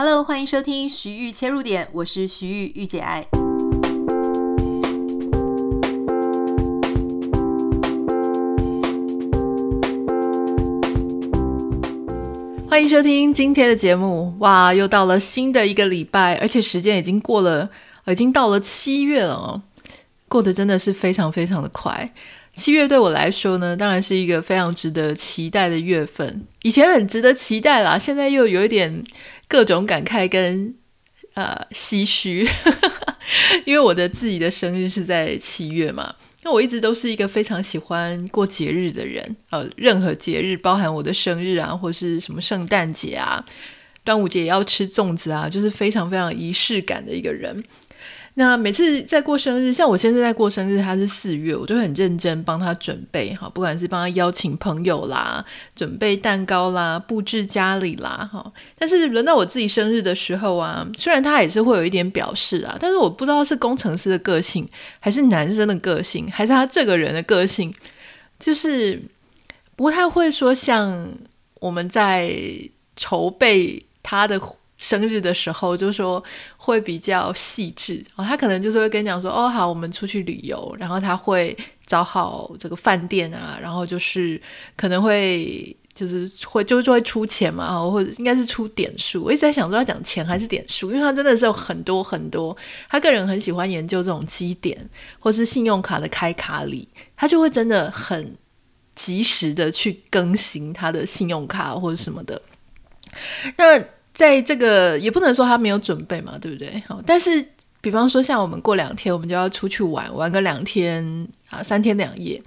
Hello，欢迎收听徐玉切入点，我是徐玉御姐爱。欢迎收听今天的节目。哇，又到了新的一个礼拜，而且时间已经过了，已经到了七月了哦，过得真的是非常非常的快。七月对我来说呢，当然是一个非常值得期待的月份。以前很值得期待啦，现在又有一点各种感慨跟呃唏嘘，因为我的自己的生日是在七月嘛。那我一直都是一个非常喜欢过节日的人，呃，任何节日，包含我的生日啊，或是什么圣诞节啊、端午节也要吃粽子啊，就是非常非常仪式感的一个人。那每次在过生日，像我现在在过生日，他是四月，我就很认真帮他准备哈，不管是帮他邀请朋友啦，准备蛋糕啦，布置家里啦哈。但是轮到我自己生日的时候啊，虽然他也是会有一点表示啊，但是我不知道是工程师的个性，还是男生的个性，还是他这个人的个性，就是不太会说像我们在筹备他的。生日的时候就说会比较细致哦，他可能就是会跟你讲说哦好，我们出去旅游，然后他会找好这个饭店啊，然后就是可能会就是会就就会出钱嘛，或者应该是出点数。我一直在想说要讲钱还是点数，因为他真的是有很多很多，他个人很喜欢研究这种积点或是信用卡的开卡礼，他就会真的很及时的去更新他的信用卡或者什么的，那。在这个也不能说他没有准备嘛，对不对？好，但是比方说像我们过两天，我们就要出去玩，玩个两天啊，三天两夜。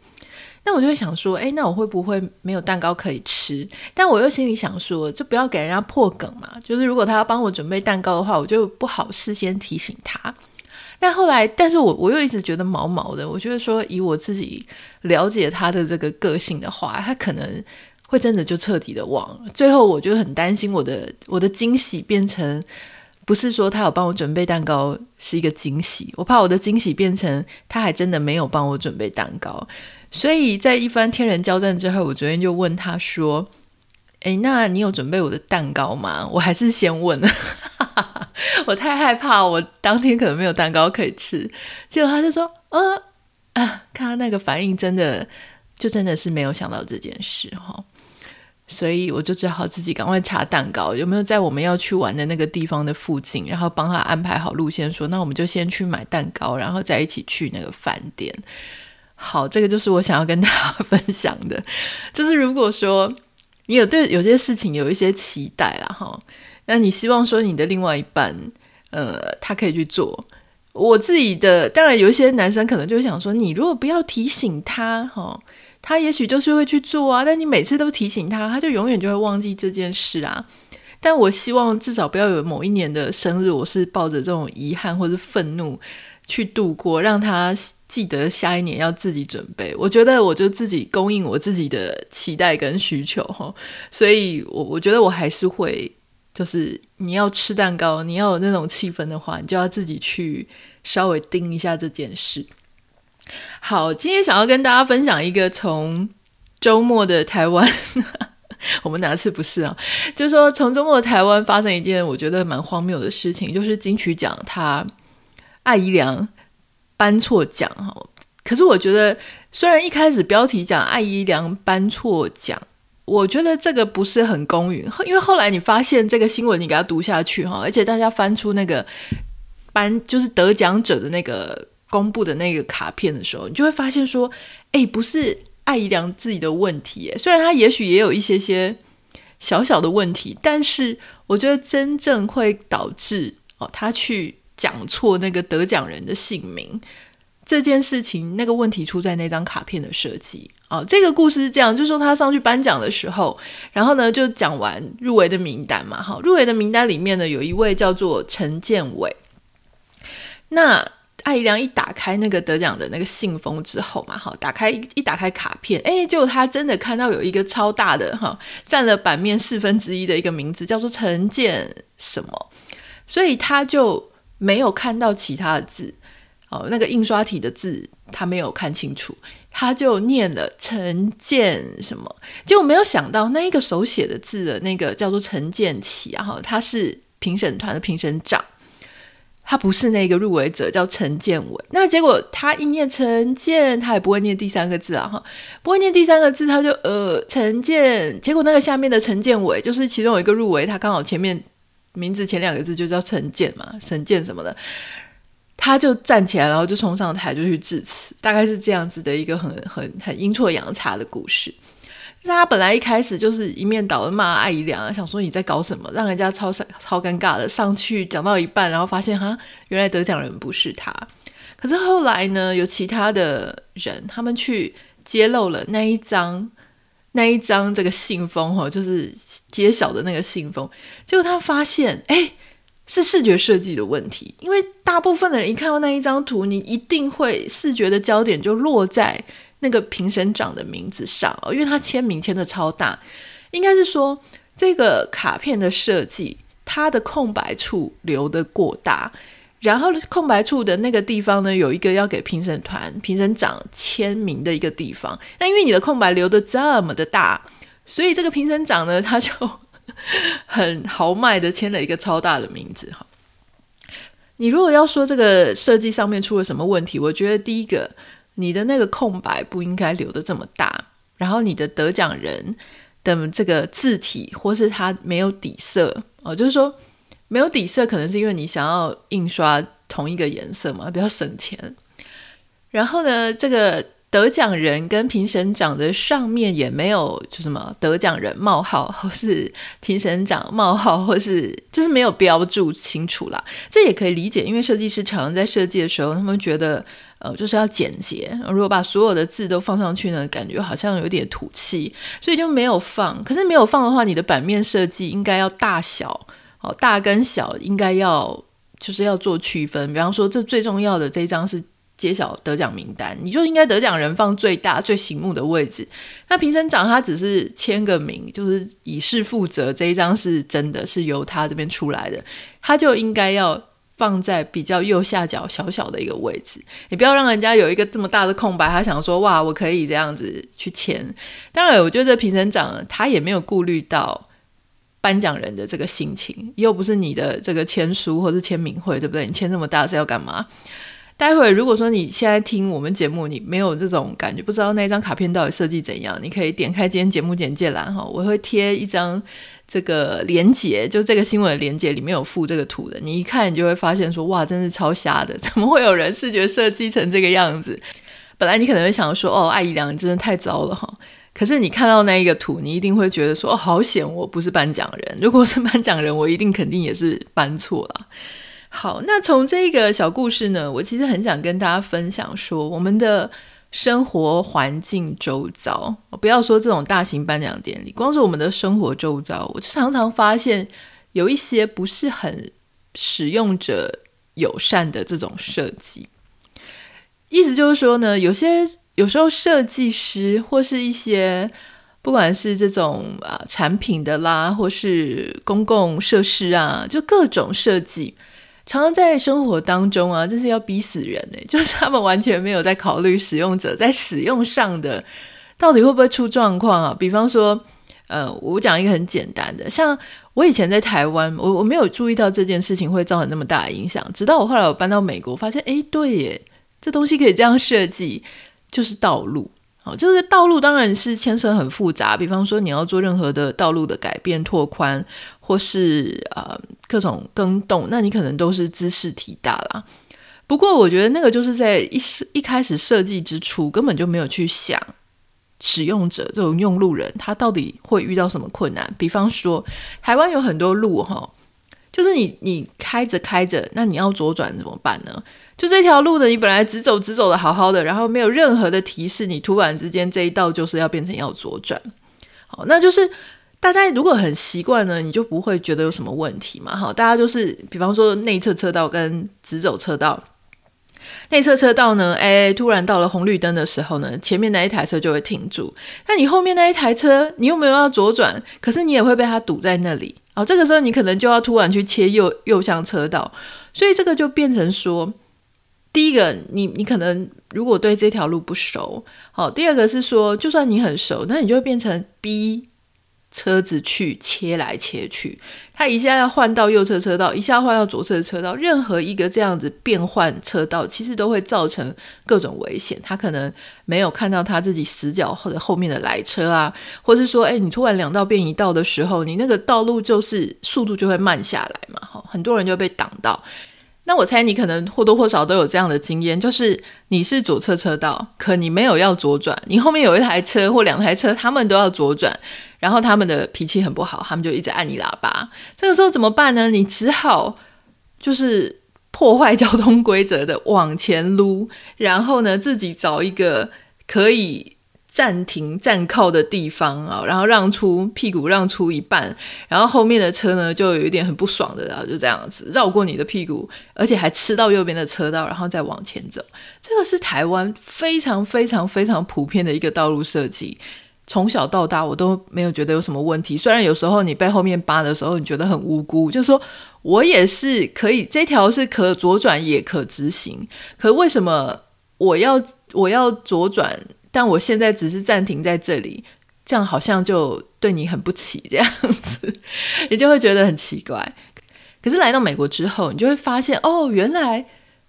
那我就会想说，诶，那我会不会没有蛋糕可以吃？但我又心里想说，就不要给人家破梗嘛。就是如果他要帮我准备蛋糕的话，我就不好事先提醒他。但后来，但是我我又一直觉得毛毛的。我觉得说，以我自己了解他的这个个性的话，他可能。会真的就彻底的忘了，最后我就很担心我的我的惊喜变成不是说他有帮我准备蛋糕是一个惊喜，我怕我的惊喜变成他还真的没有帮我准备蛋糕，所以在一番天人交战之后，我昨天就问他说：“诶，那你有准备我的蛋糕吗？”我还是 先问，我太害怕我当天可能没有蛋糕可以吃，结果他就说：“呃啊，看他那个反应，真的就真的是没有想到这件事哈。”所以我就只好自己赶快查蛋糕有没有在我们要去玩的那个地方的附近，然后帮他安排好路线，说那我们就先去买蛋糕，然后再一起去那个饭店。好，这个就是我想要跟大家分享的，就是如果说你有对有些事情有一些期待啦哈，那你希望说你的另外一半，呃，他可以去做。我自己的当然有一些男生可能就想说，你如果不要提醒他哈。他也许就是会去做啊，但你每次都提醒他，他就永远就会忘记这件事啊。但我希望至少不要有某一年的生日，我是抱着这种遗憾或者愤怒去度过，让他记得下一年要自己准备。我觉得我就自己供应我自己的期待跟需求哈，所以我我觉得我还是会，就是你要吃蛋糕，你要有那种气氛的话，你就要自己去稍微盯一下这件事。好，今天想要跟大家分享一个从周末的台湾，我们哪次不是啊？就是说从周末的台湾发生一件我觉得蛮荒谬的事情，就是金曲奖他艾怡良颁错奖哈。可是我觉得，虽然一开始标题讲艾怡良颁错奖，我觉得这个不是很公允，因为后来你发现这个新闻，你给他读下去哈，而且大家翻出那个颁就是得奖者的那个。公布的那个卡片的时候，你就会发现说，诶，不是艾怡良自己的问题，虽然他也许也有一些些小小的问题，但是我觉得真正会导致哦，他去讲错那个得奖人的姓名这件事情，那个问题出在那张卡片的设计哦。这个故事是这样，就是说他上去颁奖的时候，然后呢就讲完入围的名单嘛，哈，入围的名单里面呢有一位叫做陈建伟，那。艾良一打开那个得奖的那个信封之后嘛，哈，打开一打开卡片，哎，结果他真的看到有一个超大的哈，占了版面四分之一的一个名字，叫做陈建什么，所以他就没有看到其他的字，哦，那个印刷体的字他没有看清楚，他就念了陈建什么，结果没有想到那一个手写的字的那个叫做陈建骐，然后他是评审团的评审长，他不是那个入围者，叫陈建伟。那结果他一念陈建，他也不会念第三个字啊，哈，不会念第三个字，他就呃陈建。结果那个下面的陈建伟，就是其中有一个入围，他刚好前面名字前两个字就叫陈建嘛，陈建什么的。他就站起来，然后就冲上台就去致辞，大概是这样子的一个很很很阴错阳差的故事。他本来一开始就是一面倒的骂艾怡良，想说你在搞什么，让人家超超尴尬的上去讲到一半，然后发现哈，原来得奖人不是他。可是后来呢，有其他的人他们去揭露了那一张那一张这个信封哈，就是揭晓的那个信封，结果他发现哎。是视觉设计的问题，因为大部分的人一看到那一张图，你一定会视觉的焦点就落在那个评审长的名字上，因为他签名签的超大，应该是说这个卡片的设计，它的空白处留得过大，然后空白处的那个地方呢，有一个要给评审团评审长签名的一个地方，那因为你的空白留得这么的大，所以这个评审长呢，他就。很豪迈的签了一个超大的名字哈。你如果要说这个设计上面出了什么问题，我觉得第一个，你的那个空白不应该留得这么大，然后你的得奖人的这个字体或是它没有底色哦，就是说没有底色，可能是因为你想要印刷同一个颜色嘛，比较省钱。然后呢，这个。得奖人跟评审长的上面也没有就什么得奖人冒号，或是评审长冒号，或是就是没有标注清楚啦。这也可以理解，因为设计师常常在设计的时候，他们觉得呃就是要简洁。如果把所有的字都放上去呢，感觉好像有点土气，所以就没有放。可是没有放的话，你的版面设计应该要大小哦，大跟小应该要就是要做区分。比方说，这最重要的这一张是。揭晓得奖名单，你就应该得奖人放最大、最醒目的位置。那评审长他只是签个名，就是以示负责，这一张是真的是由他这边出来的，他就应该要放在比较右下角小小的一个位置。你不要让人家有一个这么大的空白，他想说哇，我可以这样子去签。当然，我觉得评审长他也没有顾虑到颁奖人的这个心情，又不是你的这个签书或是签名会，对不对？你签这么大是要干嘛？待会如果说你现在听我们节目，你没有这种感觉，不知道那张卡片到底设计怎样，你可以点开今天节目简介栏哈，我会贴一张这个连结，就这个新闻的连结里面有附这个图的，你一看你就会发现说哇，真是超瞎的，怎么会有人视觉设计成这个样子？本来你可能会想说哦，艾姨良你真的太糟了哈，可是你看到那一个图，你一定会觉得说哦，好险我不是颁奖人，如果是颁奖人，我一定肯定也是颁错了。好，那从这个小故事呢，我其实很想跟大家分享说，我们的生活环境周遭，不要说这种大型颁奖典礼，光是我们的生活周遭，我就常常发现有一些不是很使用者友善的这种设计。意思就是说呢，有些有时候设计师或是一些不管是这种啊、呃、产品的啦，或是公共设施啊，就各种设计。常常在生活当中啊，真是要逼死人呢。就是他们完全没有在考虑使用者在使用上的到底会不会出状况啊。比方说，呃，我讲一个很简单的，像我以前在台湾，我我没有注意到这件事情会造成那么大的影响，直到我后来我搬到美国，发现，诶，对耶，这东西可以这样设计，就是道路。好，就是道路当然是牵涉很复杂，比方说你要做任何的道路的改变、拓宽，或是呃各种更动，那你可能都是兹事体大啦。不过我觉得那个就是在一一开始设计之初根本就没有去想使用者这种用路人他到底会遇到什么困难。比方说台湾有很多路哈，就是你你开着开着，那你要左转怎么办呢？就这条路的，你本来直走直走的好好的，然后没有任何的提示，你突然之间这一道就是要变成要左转，好，那就是大家如果很习惯呢，你就不会觉得有什么问题嘛，好，大家就是比方说内侧车道跟直走车道，内侧车道呢，哎，突然到了红绿灯的时候呢，前面那一台车就会停住，那你后面那一台车，你又没有要左转，可是你也会被它堵在那里，哦，这个时候你可能就要突然去切右右向车道，所以这个就变成说。第一个，你你可能如果对这条路不熟，好。第二个是说，就算你很熟，那你就会变成逼车子去切来切去，他一下要换到右侧车道，一下换到左侧车道，任何一个这样子变换车道，其实都会造成各种危险。他可能没有看到他自己死角或者后面的来车啊，或是说，哎，你突然两道变一道的时候，你那个道路就是速度就会慢下来嘛，哈，很多人就被挡到。那我猜你可能或多或少都有这样的经验，就是你是左侧车道，可你没有要左转，你后面有一台车或两台车，他们都要左转。然后他们的脾气很不好，他们就一直按你喇叭。这个时候怎么办呢？你只好就是破坏交通规则的往前撸，然后呢自己找一个可以暂停站靠的地方啊，然后让出屁股，让出一半，然后后面的车呢就有一点很不爽的，然后就这样子绕过你的屁股，而且还吃到右边的车道，然后再往前走。这个是台湾非常非常非常普遍的一个道路设计。从小到大，我都没有觉得有什么问题。虽然有时候你被后面扒的时候，你觉得很无辜，就是说我也是可以，这条是可左转也可直行。可为什么我要我要左转？但我现在只是暂停在这里，这样好像就对你很不起，这样子，你就会觉得很奇怪。可是来到美国之后，你就会发现，哦，原来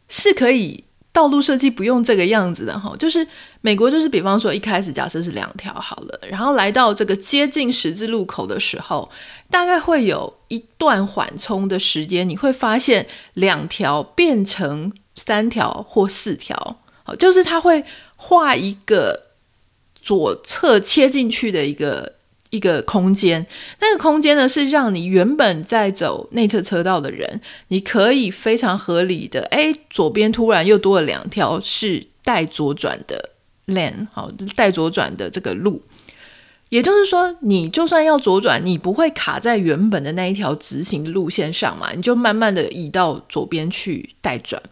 是可以。道路设计不用这个样子的哈，就是美国就是比方说一开始假设是两条好了，然后来到这个接近十字路口的时候，大概会有一段缓冲的时间，你会发现两条变成三条或四条，好，就是它会画一个左侧切进去的一个。一个空间，那个空间呢，是让你原本在走内侧车道的人，你可以非常合理的，哎，左边突然又多了两条是带左转的 lane，好，带左转的这个路，也就是说，你就算要左转，你不会卡在原本的那一条直行路线上嘛，你就慢慢的移到左边去带转。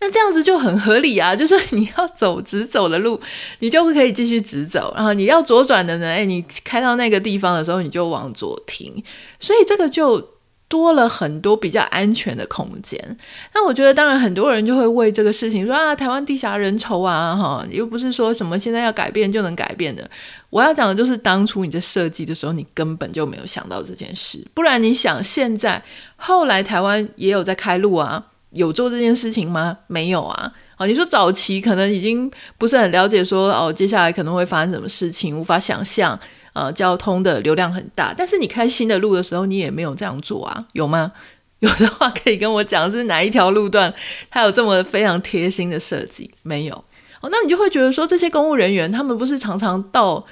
那这样子就很合理啊，就是你要走直走的路，你就可以继续直走，然后你要左转的呢，诶，你开到那个地方的时候，你就往左停，所以这个就多了很多比较安全的空间。那我觉得，当然很多人就会为这个事情说啊，台湾地狭人稠啊，哈，又不是说什么现在要改变就能改变的。我要讲的就是，当初你在设计的时候，你根本就没有想到这件事，不然你想现在后来台湾也有在开路啊。有做这件事情吗？没有啊。哦，你说早期可能已经不是很了解说，说哦，接下来可能会发生什么事情，无法想象。呃，交通的流量很大，但是你开新的路的时候，你也没有这样做啊，有吗？有的话可以跟我讲，是哪一条路段它有这么非常贴心的设计？没有。哦，那你就会觉得说，这些公务人员他们不是常常到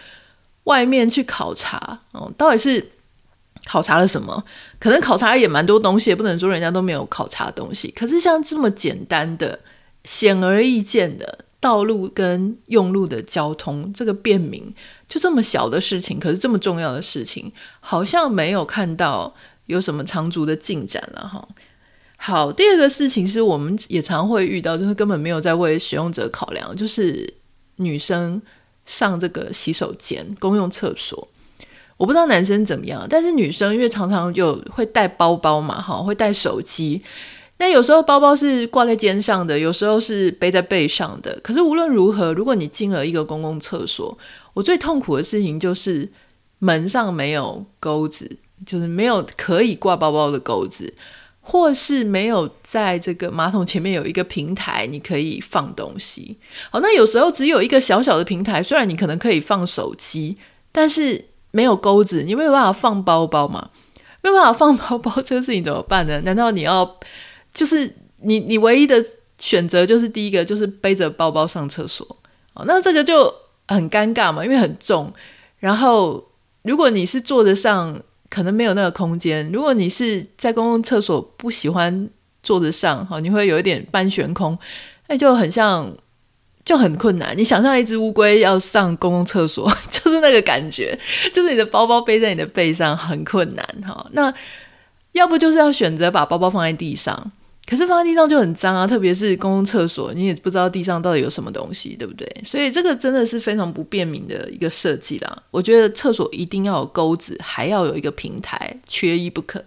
外面去考察？哦，到底是？考察了什么？可能考察也蛮多东西，也不能说人家都没有考察东西。可是像这么简单的、显而易见的道路跟用路的交通，这个便民，就这么小的事情，可是这么重要的事情，好像没有看到有什么长足的进展了哈。好，第二个事情是我们也常会遇到，就是根本没有在为使用者考量，就是女生上这个洗手间、公用厕所。我不知道男生怎么样，但是女生因为常常就会带包包嘛，哈，会带手机。那有时候包包是挂在肩上的，有时候是背在背上的。可是无论如何，如果你进了一个公共厕所，我最痛苦的事情就是门上没有钩子，就是没有可以挂包包的钩子，或是没有在这个马桶前面有一个平台，你可以放东西。好，那有时候只有一个小小的平台，虽然你可能可以放手机，但是。没有钩子，你没有办法放包包嘛？没有办法放包包，这个事情怎么办呢？难道你要就是你你唯一的选择就是第一个就是背着包包上厕所？哦，那这个就很尴尬嘛，因为很重。然后如果你是坐得上，可能没有那个空间；如果你是在公共厕所不喜欢坐得上，哈，你会有一点半悬空，那就很像。就很困难。你想象一只乌龟要上公共厕所，就是那个感觉，就是你的包包背在你的背上很困难哈。那要不就是要选择把包包放在地上，可是放在地上就很脏啊，特别是公共厕所，你也不知道地上到底有什么东西，对不对？所以这个真的是非常不便民的一个设计啦。我觉得厕所一定要有钩子，还要有一个平台，缺一不可。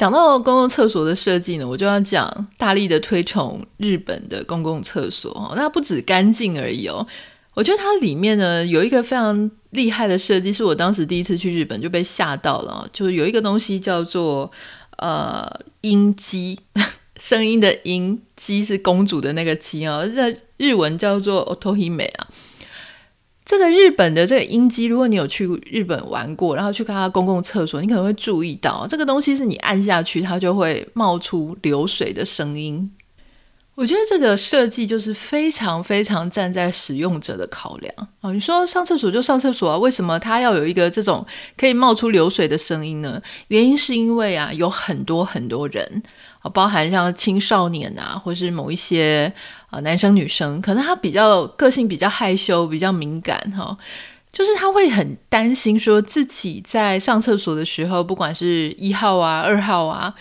讲到公共厕所的设计呢，我就要讲大力的推崇日本的公共厕所。那不止干净而已哦，我觉得它里面呢有一个非常厉害的设计，是我当时第一次去日本就被吓到了。就是有一个东西叫做呃音机，声音的音，机是公主的那个机啊，日日文叫做 otohime 啊。这个日本的这个音机，如果你有去日本玩过，然后去看它公共厕所，你可能会注意到这个东西是你按下去，它就会冒出流水的声音。我觉得这个设计就是非常非常站在使用者的考量啊！你说上厕所就上厕所啊，为什么它要有一个这种可以冒出流水的声音呢？原因是因为啊，有很多很多人啊，包含像青少年啊，或是某一些啊男生女生，可能他比较个性比较害羞、比较敏感哈，就是他会很担心说自己在上厕所的时候，不管是一号啊、二号啊。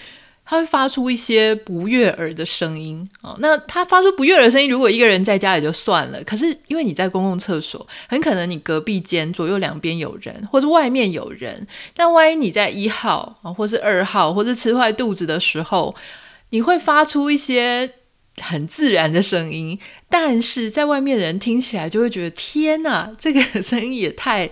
他会发出一些不悦耳的声音哦。那他发出不悦耳的声音，如果一个人在家也就算了，可是因为你在公共厕所，很可能你隔壁间左右两边有人，或者外面有人。但万一你在一号啊，或是二号，或是吃坏肚子的时候，你会发出一些很自然的声音，但是在外面的人听起来就会觉得天哪，这个声音也太……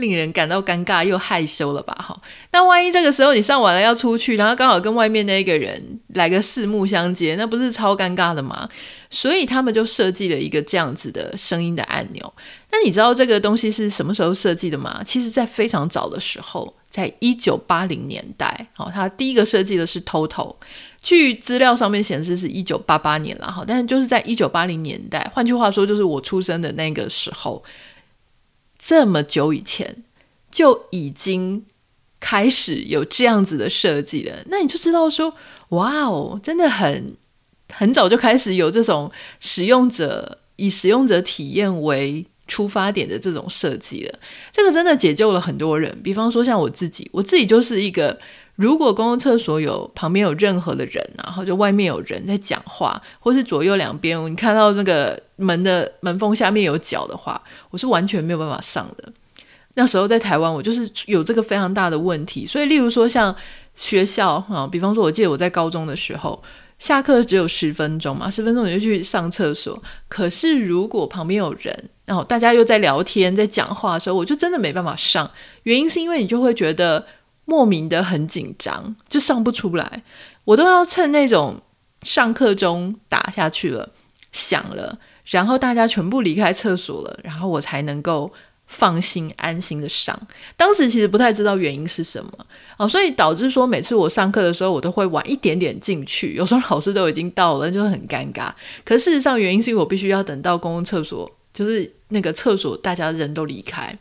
令人感到尴尬又害羞了吧？哈，那万一这个时候你上完了要出去，然后刚好跟外面那个人来个四目相接，那不是超尴尬的吗？所以他们就设计了一个这样子的声音的按钮。那你知道这个东西是什么时候设计的吗？其实，在非常早的时候，在一九八零年代，哦，他第一个设计的是 TOTO，据资料上面显示是一九八八年了，哈，但是就是在一九八零年代，换句话说，就是我出生的那个时候。这么久以前就已经开始有这样子的设计了，那你就知道说，哇哦，真的很很早就开始有这种使用者以使用者体验为出发点的这种设计了。这个真的解救了很多人，比方说像我自己，我自己就是一个。如果公共厕所有旁边有任何的人，然后就外面有人在讲话，或是左右两边你看到那个门的门缝下面有脚的话，我是完全没有办法上的。那时候在台湾，我就是有这个非常大的问题。所以，例如说像学校啊，比方说，我记得我在高中的时候，下课只有十分钟嘛，十分钟你就去上厕所。可是如果旁边有人，然后大家又在聊天、在讲话的时候，我就真的没办法上。原因是因为你就会觉得。莫名的很紧张，就上不出来。我都要趁那种上课钟打下去了，响了，然后大家全部离开厕所了，然后我才能够放心安心的上。当时其实不太知道原因是什么哦，所以导致说每次我上课的时候，我都会晚一点点进去。有时候老师都已经到了，就很尴尬。可事实上原因是因为我必须要等到公共厕所，就是那个厕所大家人都离开。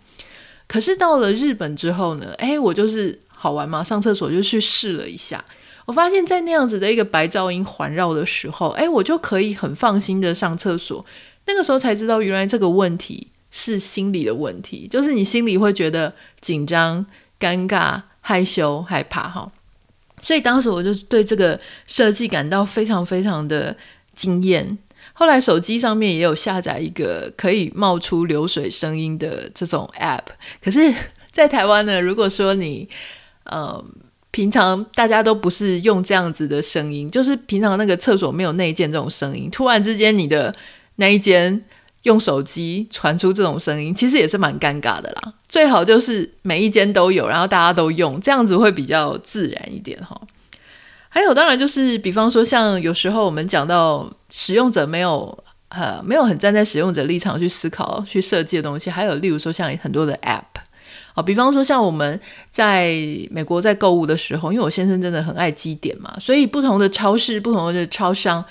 可是到了日本之后呢，诶，我就是。好玩吗？上厕所就去试了一下，我发现，在那样子的一个白噪音环绕的时候，诶，我就可以很放心的上厕所。那个时候才知道，原来这个问题是心理的问题，就是你心里会觉得紧张、尴尬、害羞、害怕，哈。所以当时我就对这个设计感到非常非常的惊艳。后来手机上面也有下载一个可以冒出流水声音的这种 App，可是，在台湾呢，如果说你呃，平常大家都不是用这样子的声音，就是平常那个厕所没有内建这种声音，突然之间你的那一间用手机传出这种声音，其实也是蛮尴尬的啦。最好就是每一间都有，然后大家都用，这样子会比较自然一点哈。还有，当然就是比方说，像有时候我们讲到使用者没有呃没有很站在使用者立场去思考去设计的东西，还有例如说像很多的 App。比方说，像我们在美国在购物的时候，因为我先生真的很爱积点嘛，所以不同的超市、不同的超商、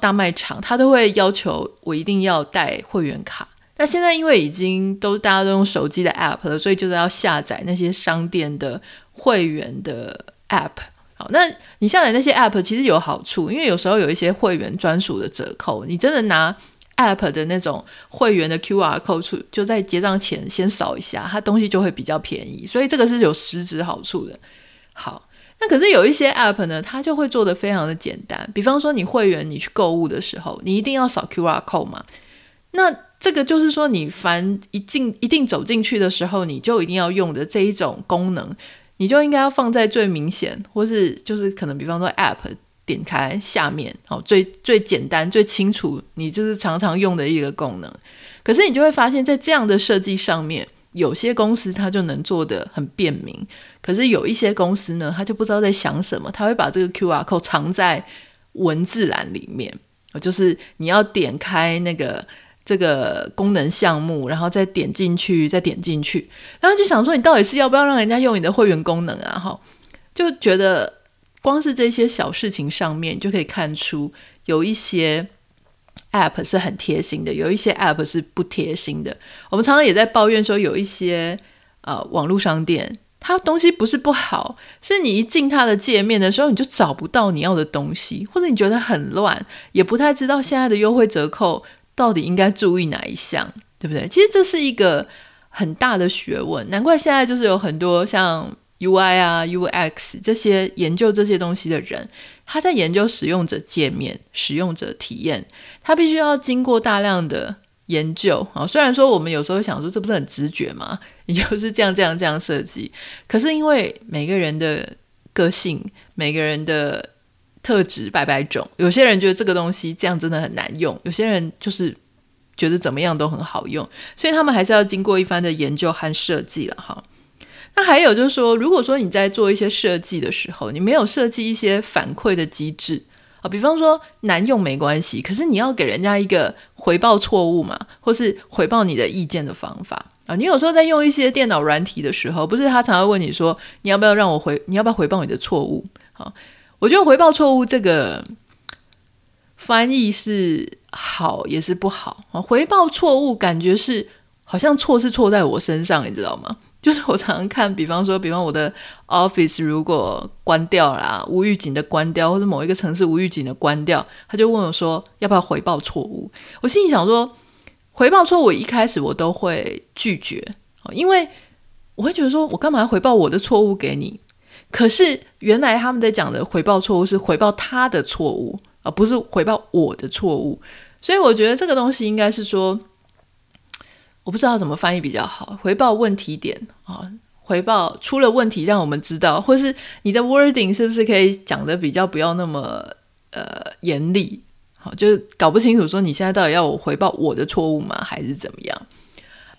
大卖场，他都会要求我一定要带会员卡。那现在因为已经都大家都用手机的 app 了，所以就是要下载那些商店的会员的 app。好，那你下载那些 app 其实有好处，因为有时候有一些会员专属的折扣，你真的拿。App 的那种会员的 QR code 就在结账前先扫一下，它东西就会比较便宜，所以这个是有实质好处的。好，那可是有一些 App 呢，它就会做得非常的简单。比方说，你会员你去购物的时候，你一定要扫 QR code 嘛？那这个就是说，你凡一进一定走进去的时候，你就一定要用的这一种功能，你就应该要放在最明显，或是就是可能比方说 App。点开下面，哦，最最简单、最清楚，你就是常常用的一个功能。可是你就会发现，在这样的设计上面，有些公司它就能做得很便民，可是有一些公司呢，它就不知道在想什么，它会把这个 QR code 藏在文字栏里面，就是你要点开那个这个功能项目，然后再点进去，再点进去，然后就想说，你到底是要不要让人家用你的会员功能啊？哈，就觉得光是这些小事情上面就可以看出有一些。App 是很贴心的，有一些 App 是不贴心的。我们常常也在抱怨说，有一些呃网络商店，它东西不是不好，是你一进它的界面的时候，你就找不到你要的东西，或者你觉得很乱，也不太知道现在的优惠折扣到底应该注意哪一项，对不对？其实这是一个很大的学问，难怪现在就是有很多像 UI 啊、UX 这些研究这些东西的人。他在研究使用者界面、使用者体验，他必须要经过大量的研究啊。虽然说我们有时候想说，这不是很直觉吗？你就是这样、这样、这样设计。可是因为每个人的个性、每个人的特质百百种，有些人觉得这个东西这样真的很难用，有些人就是觉得怎么样都很好用，所以他们还是要经过一番的研究和设计了哈。那还有就是说，如果说你在做一些设计的时候，你没有设计一些反馈的机制啊，比方说难用没关系，可是你要给人家一个回报错误嘛，或是回报你的意见的方法啊。你有时候在用一些电脑软体的时候，不是他常常问你说，你要不要让我回，你要不要回报你的错误？好，我觉得回报错误这个翻译是好也是不好啊。回报错误感觉是好像错是错在我身上，你知道吗？就是我常常看，比方说，比方我的 Office 如果关掉了，无预警的关掉，或者某一个城市无预警的关掉，他就问我说要不要回报错误？我心里想说，回报错误一开始我都会拒绝，因为我会觉得说我干嘛要回报我的错误给你？可是原来他们在讲的回报错误是回报他的错误，而不是回报我的错误，所以我觉得这个东西应该是说。我不知道怎么翻译比较好。回报问题点啊，回报出了问题，让我们知道，或是你的 wording 是不是可以讲得比较不要那么呃严厉？好，就是搞不清楚说你现在到底要我回报我的错误吗，还是怎么样？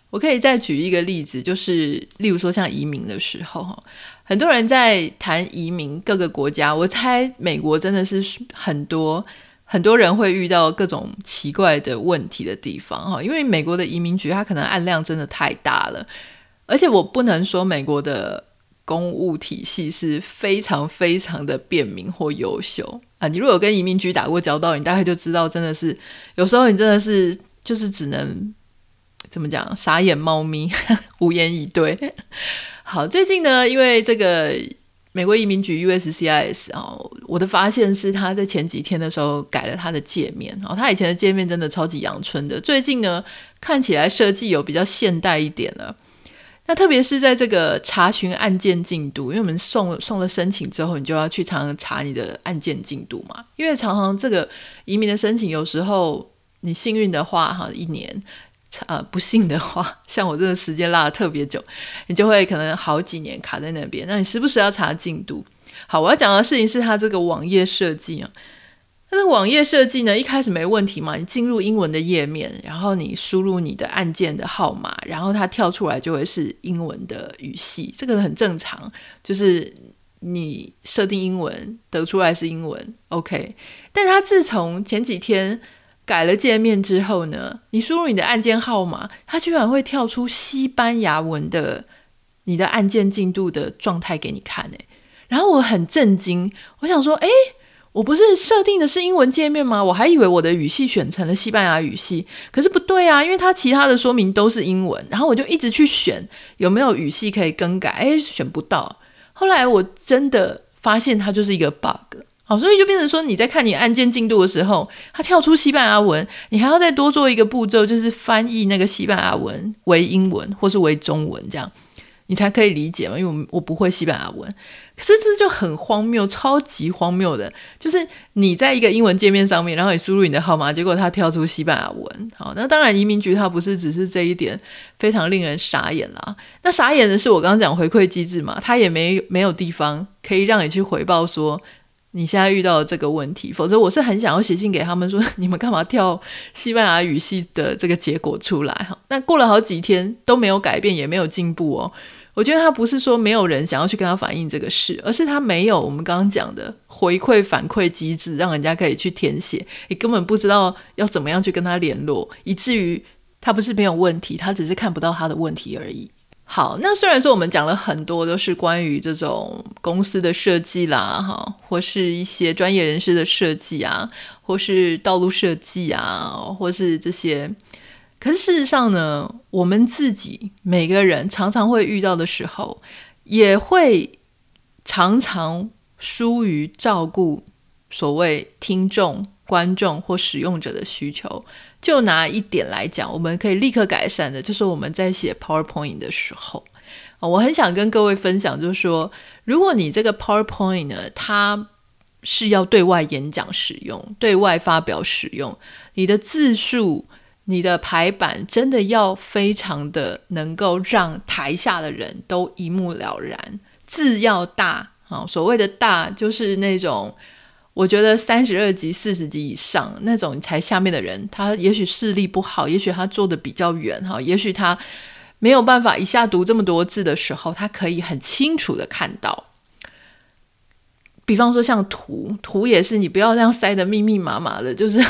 我可以再举一个例子，就是例如说像移民的时候，哈，很多人在谈移民各个国家，我猜美国真的是很多。很多人会遇到各种奇怪的问题的地方哈，因为美国的移民局它可能案量真的太大了，而且我不能说美国的公务体系是非常非常的便民或优秀啊。你如果跟移民局打过交道，你大概就知道，真的是有时候你真的是就是只能怎么讲，傻眼猫咪，无言以对。好，最近呢，因为这个。美国移民局 USCIS 啊，我的发现是他在前几天的时候改了他的界面，然后他以前的界面真的超级阳春的，最近呢看起来设计有比较现代一点了。那特别是在这个查询案件进度，因为我们送送了申请之后，你就要去常常查你的案件进度嘛，因为常常这个移民的申请有时候你幸运的话哈，一年。呃，不幸的话，像我这个时间拉得特别久，你就会可能好几年卡在那边。那你时不时要查进度。好，我要讲的事情是它这个网页设计啊。它的网页设计呢，一开始没问题嘛，你进入英文的页面，然后你输入你的按键的号码，然后它跳出来就会是英文的语系，这个很正常，就是你设定英文得出来是英文，OK。但它自从前几天。改了界面之后呢，你输入你的案件号码，它居然会跳出西班牙文的你的案件进度的状态给你看诶，然后我很震惊，我想说，诶，我不是设定的是英文界面吗？我还以为我的语系选成了西班牙语系，可是不对啊，因为它其他的说明都是英文，然后我就一直去选有没有语系可以更改，诶，选不到。后来我真的发现它就是一个 bug。好，所以就变成说，你在看你案件进度的时候，它跳出西班牙文，你还要再多做一个步骤，就是翻译那个西班牙文为英文或是为中文，这样你才可以理解嘛。因为我我不会西班牙文，可是这就很荒谬，超级荒谬的，就是你在一个英文界面上面，然后你输入你的号码，结果它跳出西班牙文。好，那当然移民局它不是只是这一点非常令人傻眼啦。那傻眼的是我刚刚讲回馈机制嘛，它也没没有地方可以让你去回报说。你现在遇到的这个问题，否则我是很想要写信给他们说，你们干嘛跳西班牙语系的这个结果出来哈？那过了好几天都没有改变，也没有进步哦。我觉得他不是说没有人想要去跟他反映这个事，而是他没有我们刚刚讲的回馈反馈机制，让人家可以去填写。你根本不知道要怎么样去跟他联络，以至于他不是没有问题，他只是看不到他的问题而已。好，那虽然说我们讲了很多都是关于这种公司的设计啦，哈，或是一些专业人士的设计啊，或是道路设计啊，或是这些，可是事实上呢，我们自己每个人常常会遇到的时候，也会常常疏于照顾所谓听众、观众或使用者的需求。就拿一点来讲，我们可以立刻改善的，就是我们在写 PowerPoint 的时候，我很想跟各位分享，就是说，如果你这个 PowerPoint 呢，它是要对外演讲使用、对外发表使用，你的字数、你的排版，真的要非常的能够让台下的人都一目了然，字要大啊，所谓的大就是那种。我觉得三十二级、四十级以上那种才下面的人，他也许视力不好，也许他坐的比较远哈，也许他没有办法一下读这么多字的时候，他可以很清楚的看到。比方说像图，图也是你不要这样塞得密密麻麻的，就是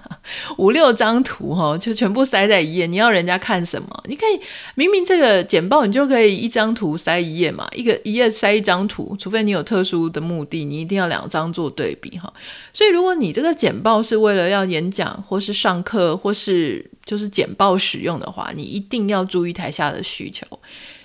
五六张图哈，就全部塞在一页。你要人家看什么？你可以明明这个简报，你就可以一张图塞一页嘛，一个一页塞一张图，除非你有特殊的目的，你一定要两张做对比哈。所以如果你这个简报是为了要演讲或是上课或是就是简报使用的话，你一定要注意台下的需求。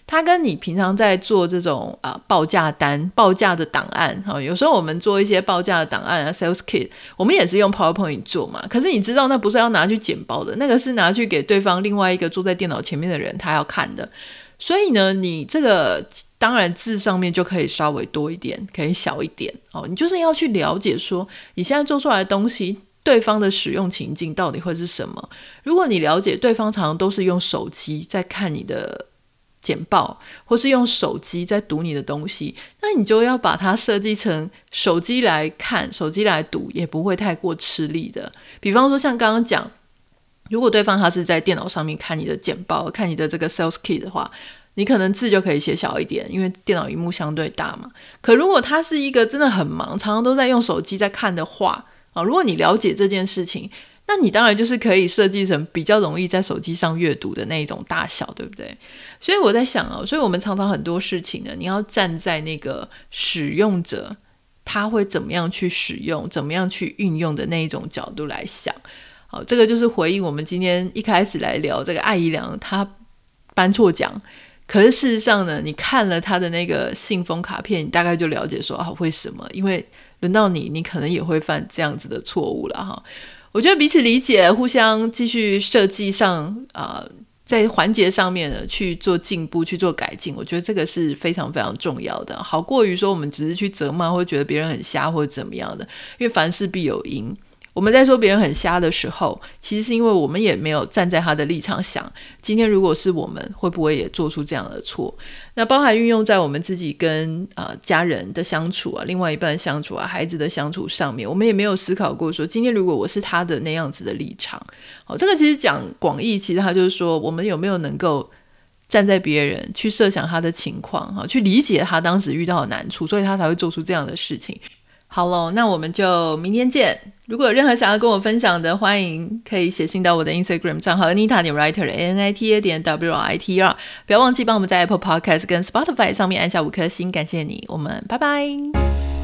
它跟你平常在做这种啊报价单、报价的档案哈，有时候我们做一些报价的档案啊，sales kit，我们也是用 PowerPoint 做嘛。可是你知道，那不是要拿去简报的，那个是拿去给对方另外一个坐在电脑前面的人他要看的。所以呢，你这个当然字上面就可以稍微多一点，可以小一点哦。你就是要去了解说，你现在做出来的东西，对方的使用情境到底会是什么？如果你了解对方常常都是用手机在看你的。简报，或是用手机在读你的东西，那你就要把它设计成手机来看、手机来读，也不会太过吃力的。比方说，像刚刚讲，如果对方他是在电脑上面看你的简报、看你的这个 sales key 的话，你可能字就可以写小一点，因为电脑荧幕相对大嘛。可如果他是一个真的很忙，常常都在用手机在看的话，啊，如果你了解这件事情。那你当然就是可以设计成比较容易在手机上阅读的那一种大小，对不对？所以我在想哦，所以我们常常很多事情呢，你要站在那个使用者他会怎么样去使用、怎么样去运用的那一种角度来想。好，这个就是回应我们今天一开始来聊这个艾怡良他颁错奖，可是事实上呢，你看了他的那个信封卡片，你大概就了解说啊，为什么？因为轮到你，你可能也会犯这样子的错误了哈。我觉得彼此理解，互相继续设计上啊、呃，在环节上面呢去做进步，去做改进。我觉得这个是非常非常重要的，好过于说我们只是去责骂，或者觉得别人很瞎，或者怎么样的。因为凡事必有因。我们在说别人很瞎的时候，其实是因为我们也没有站在他的立场想，今天如果是我们，会不会也做出这样的错？那包含运用在我们自己跟呃家人的相处啊，另外一半相处啊，孩子的相处上面，我们也没有思考过说，今天如果我是他的那样子的立场，好，这个其实讲广义，其实他就是说，我们有没有能够站在别人去设想他的情况，哈，去理解他当时遇到的难处，所以他才会做出这样的事情。好喽，那我们就明天见。如果有任何想要跟我分享的，欢迎可以写信到我的 Instagram 账号 Anita 点 Writer A N I T A 点 W I T R。不要忘记帮我们在 Apple Podcast 跟 Spotify 上面按下五颗星，感谢你。我们拜拜。